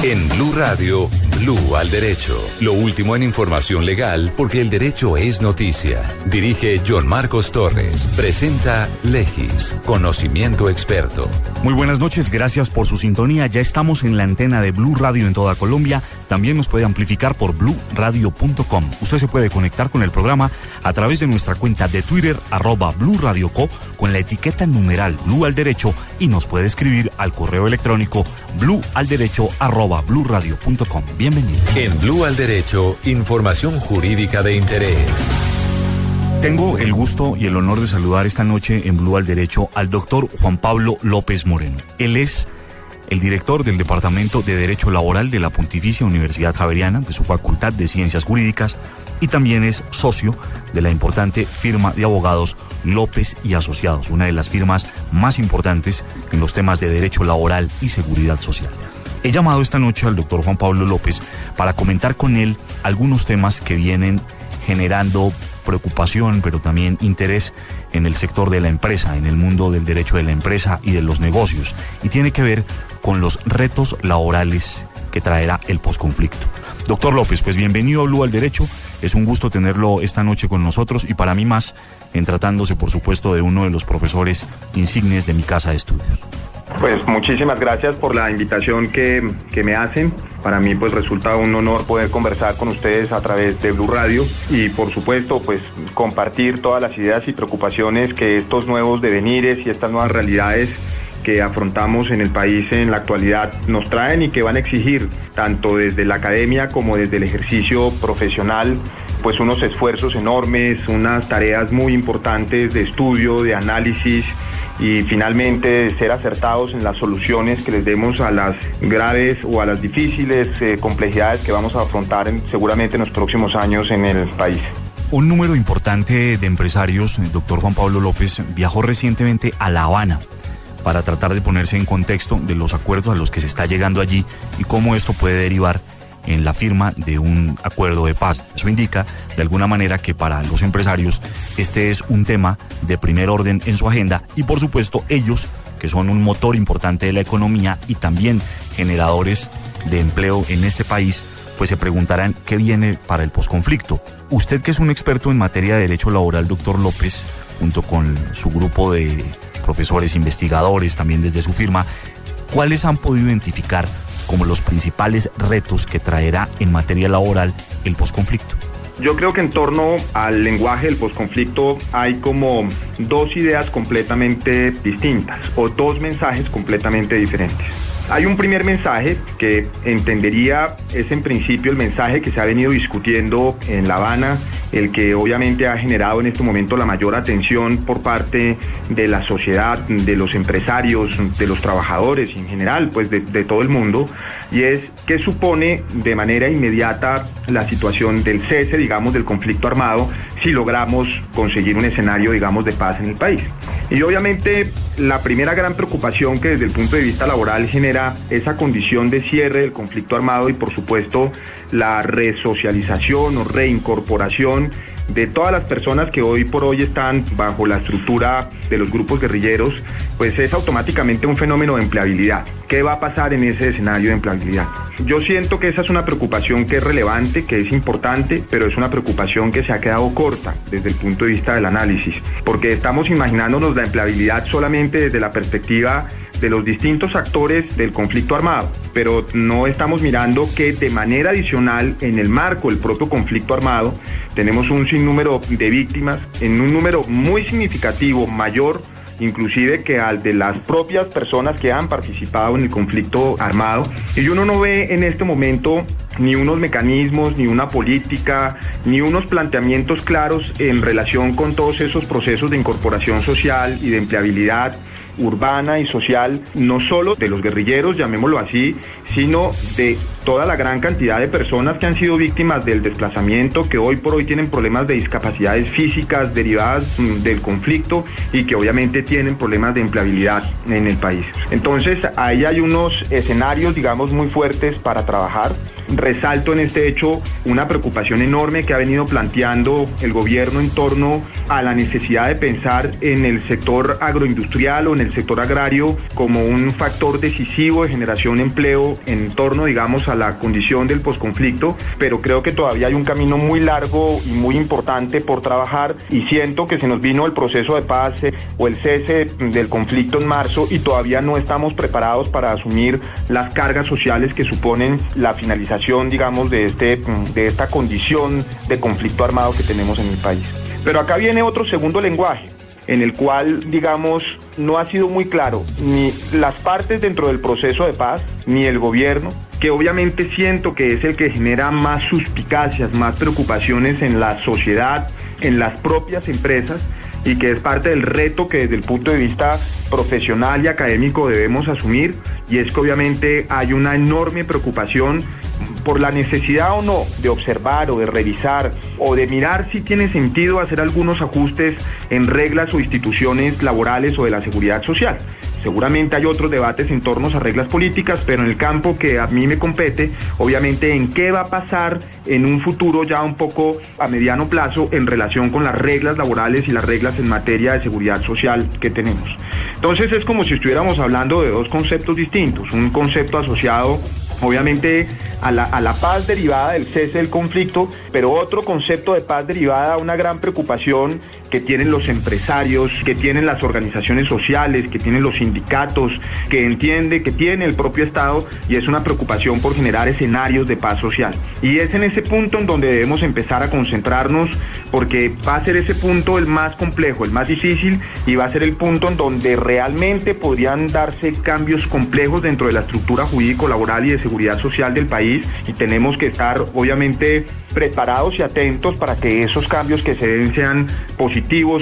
En Blue Radio, Blue al Derecho. Lo último en información legal, porque el derecho es noticia. Dirige John Marcos Torres. Presenta Legis. Conocimiento experto. Muy buenas noches, gracias por su sintonía. Ya estamos en la antena de Blue Radio en toda Colombia. También nos puede amplificar por bluradio.com. Usted se puede conectar con el programa a través de nuestra cuenta de Twitter, arroba Blue Radio Co, con la etiqueta numeral Blue al Derecho y nos puede escribir al correo electrónico blue al derecho arroba bluradio.com. Bienvenido. En Blue al Derecho, información jurídica de interés. Tengo el gusto y el honor de saludar esta noche en Blue al Derecho al doctor Juan Pablo López Moreno. Él es el director del Departamento de Derecho Laboral de la Pontificia Universidad Javeriana, de su Facultad de Ciencias Jurídicas, y también es socio de la importante firma de abogados López y Asociados, una de las firmas más importantes en los temas de derecho laboral y seguridad social. He llamado esta noche al doctor Juan Pablo López para comentar con él algunos temas que vienen generando preocupación, pero también interés en el sector de la empresa, en el mundo del derecho de la empresa y de los negocios, y tiene que ver con los retos laborales que traerá el posconflicto. Doctor López, pues bienvenido a Blue al Derecho. Es un gusto tenerlo esta noche con nosotros y para mí más, en tratándose, por supuesto, de uno de los profesores insignes de mi casa de estudios. Pues muchísimas gracias por la invitación que, que, me hacen. Para mí pues resulta un honor poder conversar con ustedes a través de Blue Radio y por supuesto pues compartir todas las ideas y preocupaciones que estos nuevos devenires y estas nuevas realidades que afrontamos en el país en la actualidad nos traen y que van a exigir tanto desde la academia como desde el ejercicio profesional pues unos esfuerzos enormes, unas tareas muy importantes de estudio, de análisis y finalmente ser acertados en las soluciones que les demos a las graves o a las difíciles eh, complejidades que vamos a afrontar en, seguramente en los próximos años en el país. Un número importante de empresarios, el doctor Juan Pablo López, viajó recientemente a La Habana para tratar de ponerse en contexto de los acuerdos a los que se está llegando allí y cómo esto puede derivar en la firma de un acuerdo de paz. Eso indica, de alguna manera, que para los empresarios este es un tema de primer orden en su agenda y, por supuesto, ellos, que son un motor importante de la economía y también generadores de empleo en este país, pues se preguntarán qué viene para el posconflicto. Usted que es un experto en materia de derecho laboral, doctor López, junto con su grupo de profesores investigadores, también desde su firma, ¿cuáles han podido identificar como los principales retos que traerá en materia laboral el posconflicto? Yo creo que en torno al lenguaje del posconflicto hay como dos ideas completamente distintas o dos mensajes completamente diferentes. Hay un primer mensaje que entendería es en principio el mensaje que se ha venido discutiendo en La Habana, el que obviamente ha generado en este momento la mayor atención por parte de la sociedad, de los empresarios, de los trabajadores en general, pues de, de todo el mundo, y es qué supone de manera inmediata la situación del cese, digamos, del conflicto armado, si logramos conseguir un escenario, digamos, de paz en el país. Y obviamente la primera gran preocupación que desde el punto de vista laboral genera esa condición de cierre del conflicto armado y por supuesto la resocialización o reincorporación de todas las personas que hoy por hoy están bajo la estructura de los grupos guerrilleros, pues es automáticamente un fenómeno de empleabilidad. ¿Qué va a pasar en ese escenario de empleabilidad? Yo siento que esa es una preocupación que es relevante, que es importante, pero es una preocupación que se ha quedado corta desde el punto de vista del análisis, porque estamos imaginándonos la empleabilidad solamente desde la perspectiva de los distintos actores del conflicto armado, pero no estamos mirando que de manera adicional en el marco del propio conflicto armado tenemos un sinnúmero de víctimas en un número muy significativo, mayor inclusive que al de las propias personas que han participado en el conflicto armado. Y uno no ve en este momento ni unos mecanismos, ni una política, ni unos planteamientos claros en relación con todos esos procesos de incorporación social y de empleabilidad urbana y social, no solo de los guerrilleros, llamémoslo así, sino de toda la gran cantidad de personas que han sido víctimas del desplazamiento, que hoy por hoy tienen problemas de discapacidades físicas derivadas mm, del conflicto y que obviamente tienen problemas de empleabilidad en el país. Entonces, ahí hay unos escenarios, digamos, muy fuertes para trabajar. Resalto en este hecho una preocupación enorme que ha venido planteando el gobierno en torno a la necesidad de pensar en el sector agroindustrial o en el sector agrario como un factor decisivo de generación de empleo en torno, digamos, a la condición del posconflicto, pero creo que todavía hay un camino muy largo y muy importante por trabajar y siento que se nos vino el proceso de paz eh, o el cese del conflicto en marzo y todavía no estamos preparados para asumir las cargas sociales que suponen la finalización, digamos, de, este, de esta condición de conflicto armado que tenemos en el país. Pero acá viene otro segundo lenguaje en el cual, digamos, no ha sido muy claro ni las partes dentro del proceso de paz, ni el gobierno, que obviamente siento que es el que genera más suspicacias, más preocupaciones en la sociedad, en las propias empresas, y que es parte del reto que desde el punto de vista profesional y académico debemos asumir, y es que obviamente hay una enorme preocupación por la necesidad o no de observar o de revisar o de mirar si tiene sentido hacer algunos ajustes en reglas o instituciones laborales o de la seguridad social. Seguramente hay otros debates en torno a reglas políticas, pero en el campo que a mí me compete, obviamente en qué va a pasar en un futuro ya un poco a mediano plazo en relación con las reglas laborales y las reglas en materia de seguridad social que tenemos. Entonces es como si estuviéramos hablando de dos conceptos distintos, un concepto asociado obviamente a la, paz derivada del cese del conflicto, pero otro concepto de paz derivada una gran preocupación que tienen los empresarios, que tienen las organizaciones sociales, que tienen los sindicatos, que entiende, que tiene el propio Estado y es una preocupación por generar escenarios de paz social. Y es en ese punto en donde debemos empezar a concentrarnos porque va a ser ese punto el más complejo, el más difícil y va a ser el punto en donde realmente podrían darse cambios complejos dentro de la estructura jurídico-laboral y de seguridad social del país y tenemos que estar obviamente preparados y atentos para que esos cambios que se den sean positivos,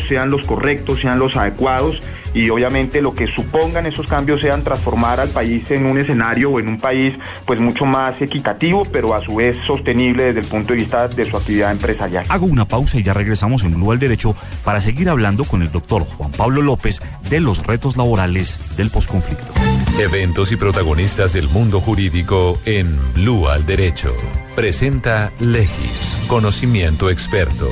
sean los correctos, sean los adecuados y obviamente lo que supongan esos cambios sean transformar al país en un escenario o en un país pues mucho más equitativo, pero a su vez sostenible desde el punto de vista de su actividad empresarial. Hago una pausa y ya regresamos en Blue al Derecho para seguir hablando con el doctor Juan Pablo López de los retos laborales del posconflicto. Eventos y protagonistas del mundo jurídico en Blue al Derecho. Presenta Legis, conocimiento experto.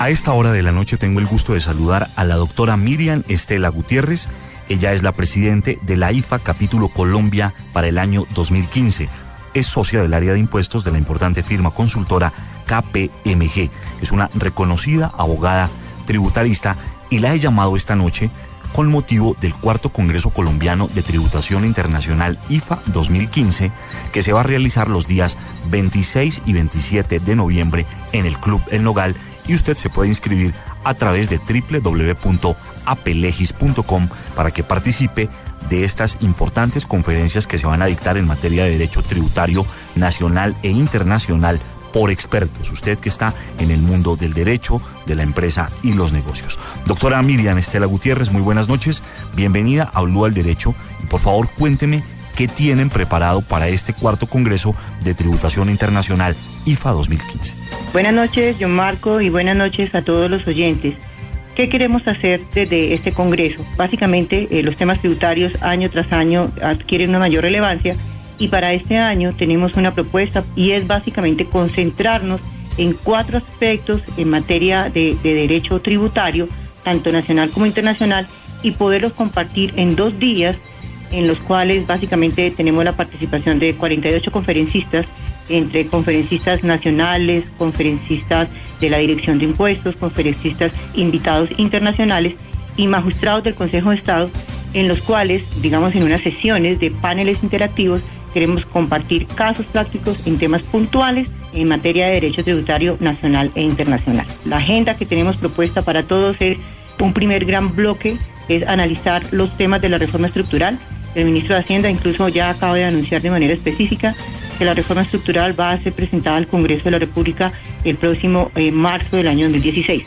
A esta hora de la noche tengo el gusto de saludar a la doctora Miriam Estela Gutiérrez. Ella es la presidente de la IFA Capítulo Colombia para el año 2015. Es socia del área de impuestos de la importante firma consultora KPMG. Es una reconocida abogada tributarista y la he llamado esta noche con motivo del cuarto Congreso Colombiano de Tributación Internacional IFA 2015, que se va a realizar los días 26 y 27 de noviembre en el Club El Nogal y usted se puede inscribir a través de www.apelegis.com para que participe de estas importantes conferencias que se van a dictar en materia de derecho tributario nacional e internacional por expertos, usted que está en el mundo del derecho, de la empresa y los negocios. Doctora Miriam Estela Gutiérrez, muy buenas noches, bienvenida a Blue al Derecho. Y por favor cuénteme qué tienen preparado para este cuarto Congreso de Tributación Internacional IFA 2015. Buenas noches, John Marco, y buenas noches a todos los oyentes. ¿Qué queremos hacer desde este Congreso? Básicamente, eh, los temas tributarios año tras año adquieren una mayor relevancia y para este año tenemos una propuesta y es básicamente concentrarnos en cuatro aspectos en materia de, de derecho tributario, tanto nacional como internacional, y poderlos compartir en dos días en los cuales básicamente tenemos la participación de 48 conferencistas, entre conferencistas nacionales, conferencistas de la Dirección de Impuestos, conferencistas invitados internacionales y magistrados del Consejo de Estado, en los cuales, digamos, en unas sesiones de paneles interactivos, queremos compartir casos prácticos en temas puntuales en materia de derecho tributario nacional e internacional. La agenda que tenemos propuesta para todos es un primer gran bloque, es analizar los temas de la reforma estructural, el ministro de Hacienda incluso ya acaba de anunciar de manera específica que la reforma estructural va a ser presentada al Congreso de la República el próximo eh, marzo del año 2016.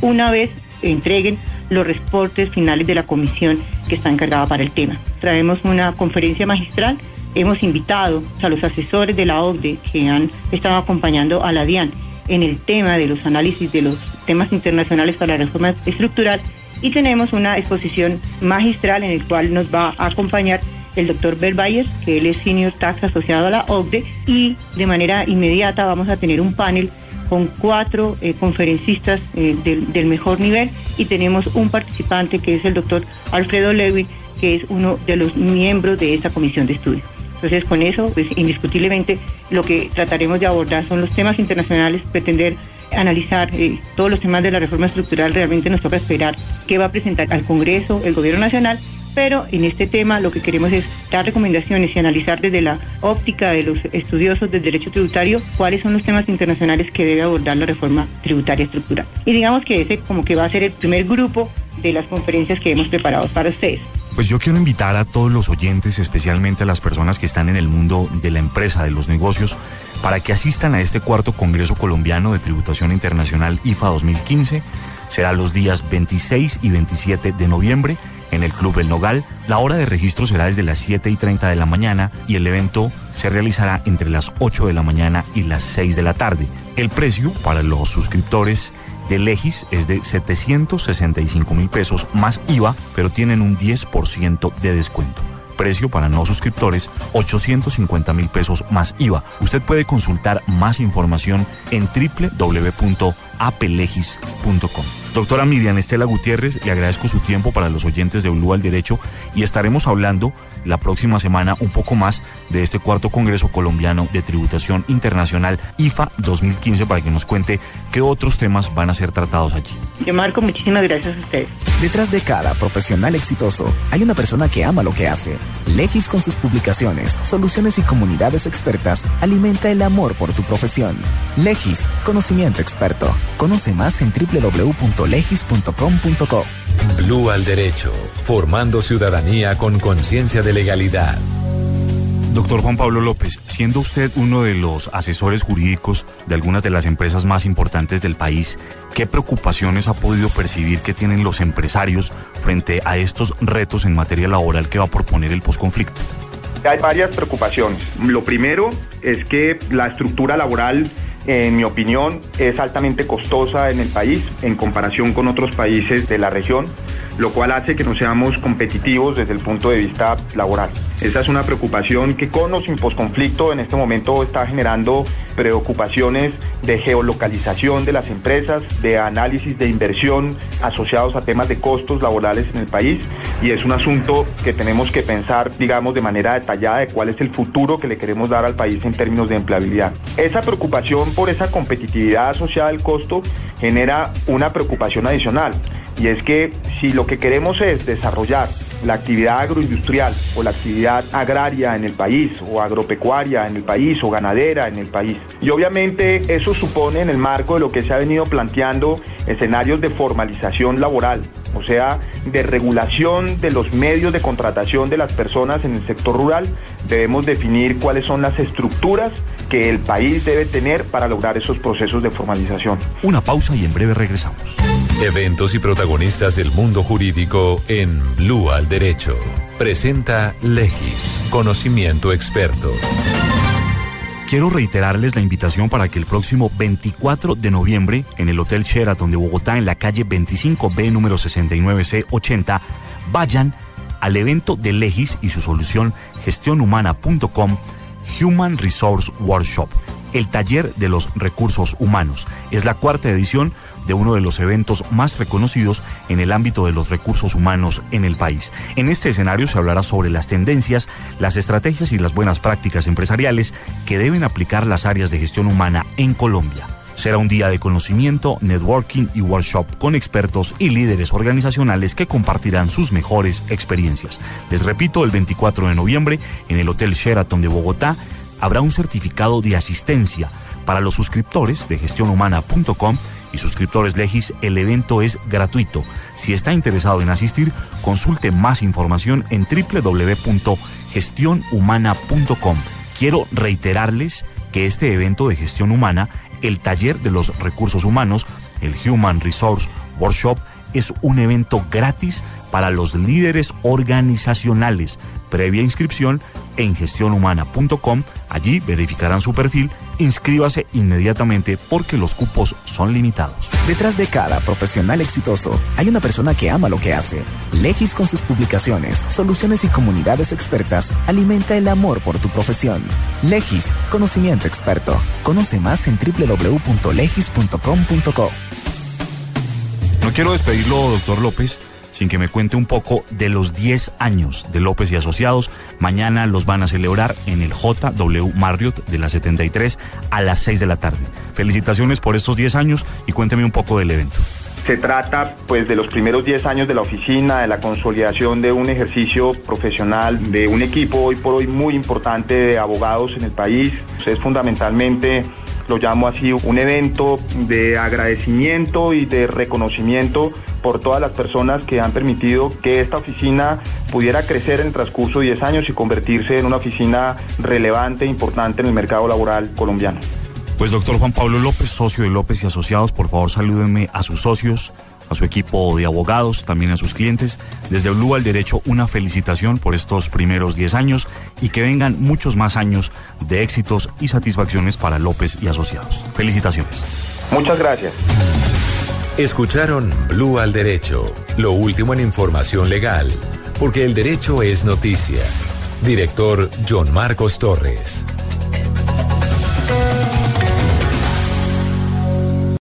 Una vez entreguen los reportes finales de la comisión que está encargada para el tema. Traemos una conferencia magistral, hemos invitado a los asesores de la OCDE que han estado acompañando a la DIAN en el tema de los análisis de los temas internacionales para la reforma estructural y tenemos una exposición magistral en el cual nos va a acompañar el doctor Bert Bayer, que él es Senior Tax asociado a la OCDE, y de manera inmediata vamos a tener un panel con cuatro eh, conferencistas eh, del, mejor nivel y tenemos un participante que es el doctor Alfredo Lewin, que es uno de los miembros de esta comisión de estudio. Entonces, con eso, pues indiscutiblemente, lo que trataremos de abordar son los temas internacionales, pretender analizar eh, todos los temas de la reforma estructural, realmente nos toca esperar qué va a presentar al Congreso, el Gobierno Nacional, pero en este tema lo que queremos es dar recomendaciones y analizar desde la óptica de los estudiosos del derecho tributario cuáles son los temas internacionales que debe abordar la reforma tributaria estructural. Y digamos que ese como que va a ser el primer grupo de las conferencias que hemos preparado para ustedes. Pues yo quiero invitar a todos los oyentes, especialmente a las personas que están en el mundo de la empresa, de los negocios, para que asistan a este cuarto Congreso Colombiano de Tributación Internacional IFA 2015. Será los días 26 y 27 de noviembre en el Club El Nogal. La hora de registro será desde las 7 y 30 de la mañana y el evento se realizará entre las 8 de la mañana y las 6 de la tarde. El precio para los suscriptores de Legis es de 765 mil pesos más IVA, pero tienen un 10% de descuento. Precio para no suscriptores, 850 mil pesos más IVA. Usted puede consultar más información en www.apelegis.com. Doctora Miriam Estela Gutiérrez, le agradezco su tiempo para los oyentes de Blue al Derecho y estaremos hablando la próxima semana un poco más de este cuarto Congreso Colombiano de Tributación Internacional IFA 2015 para que nos cuente qué otros temas van a ser tratados allí. Yo Marco, muchísimas gracias a ustedes. Detrás de cada profesional exitoso hay una persona que ama lo que hace. Legis con sus publicaciones, soluciones y comunidades expertas alimenta el amor por tu profesión. Legis, conocimiento experto. Conoce más en www legis.com.co. Blue al derecho, formando ciudadanía con conciencia de legalidad. Doctor Juan Pablo López, siendo usted uno de los asesores jurídicos de algunas de las empresas más importantes del país, ¿qué preocupaciones ha podido percibir que tienen los empresarios frente a estos retos en materia laboral que va a proponer el posconflicto? Hay varias preocupaciones. Lo primero es que la estructura laboral en mi opinión, es altamente costosa en el país en comparación con otros países de la región, lo cual hace que no seamos competitivos desde el punto de vista laboral. Esa es una preocupación que con o sin posconflicto en este momento está generando preocupaciones de geolocalización de las empresas, de análisis de inversión asociados a temas de costos laborales en el país y es un asunto que tenemos que pensar, digamos, de manera detallada de cuál es el futuro que le queremos dar al país en términos de empleabilidad. Esa preocupación por esa competitividad asociada al costo genera una preocupación adicional y es que si lo que queremos es desarrollar la actividad agroindustrial o la actividad agraria en el país o agropecuaria en el país o ganadera en el país. Y obviamente eso supone en el marco de lo que se ha venido planteando escenarios de formalización laboral, o sea, de regulación de los medios de contratación de las personas en el sector rural, debemos definir cuáles son las estructuras que el país debe tener para lograr esos procesos de formalización. Una pausa y en breve regresamos. Eventos y protagonistas del mundo jurídico en Blue al Derecho. Presenta Legis, conocimiento experto. Quiero reiterarles la invitación para que el próximo 24 de noviembre en el Hotel Sheraton de Bogotá, en la calle 25B número 69C80, vayan al evento de Legis y su solución gestionhumana.com Human Resource Workshop, el taller de los recursos humanos. Es la cuarta edición de uno de los eventos más reconocidos en el ámbito de los recursos humanos en el país. En este escenario se hablará sobre las tendencias, las estrategias y las buenas prácticas empresariales que deben aplicar las áreas de gestión humana en Colombia. Será un día de conocimiento, networking y workshop con expertos y líderes organizacionales que compartirán sus mejores experiencias. Les repito, el 24 de noviembre en el Hotel Sheraton de Bogotá habrá un certificado de asistencia para los suscriptores de gestionhumana.com y suscriptores Legis, el evento es gratuito. Si está interesado en asistir, consulte más información en www.gestionhumana.com. Quiero reiterarles que este evento de gestión humana, el taller de los recursos humanos, el Human Resource Workshop, es un evento gratis para los líderes organizacionales. Previa inscripción en gestionhumana.com. Allí verificarán su perfil. Inscríbase inmediatamente porque los cupos son limitados. Detrás de cada profesional exitoso hay una persona que ama lo que hace. Legis con sus publicaciones, soluciones y comunidades expertas alimenta el amor por tu profesión. Legis, conocimiento experto. Conoce más en www.legis.com.co. No quiero despedirlo, doctor López, sin que me cuente un poco de los 10 años de López y Asociados. Mañana los van a celebrar en el JW Marriott de la 73 a las 6 de la tarde. Felicitaciones por estos 10 años y cuénteme un poco del evento. Se trata pues de los primeros 10 años de la oficina, de la consolidación de un ejercicio profesional, de un equipo hoy por hoy muy importante de abogados en el país. Es fundamentalmente lo llamo así, un evento de agradecimiento y de reconocimiento por todas las personas que han permitido que esta oficina pudiera crecer en el transcurso de 10 años y convertirse en una oficina relevante e importante en el mercado laboral colombiano. Pues doctor Juan Pablo López, socio de López y Asociados, por favor salúdenme a sus socios, a su equipo de abogados, también a sus clientes. Desde Blue al Derecho, una felicitación por estos primeros 10 años y que vengan muchos más años de éxitos y satisfacciones para López y Asociados. Felicitaciones. Muchas gracias. Escucharon Blue al Derecho, lo último en información legal, porque el derecho es noticia. Director John Marcos Torres.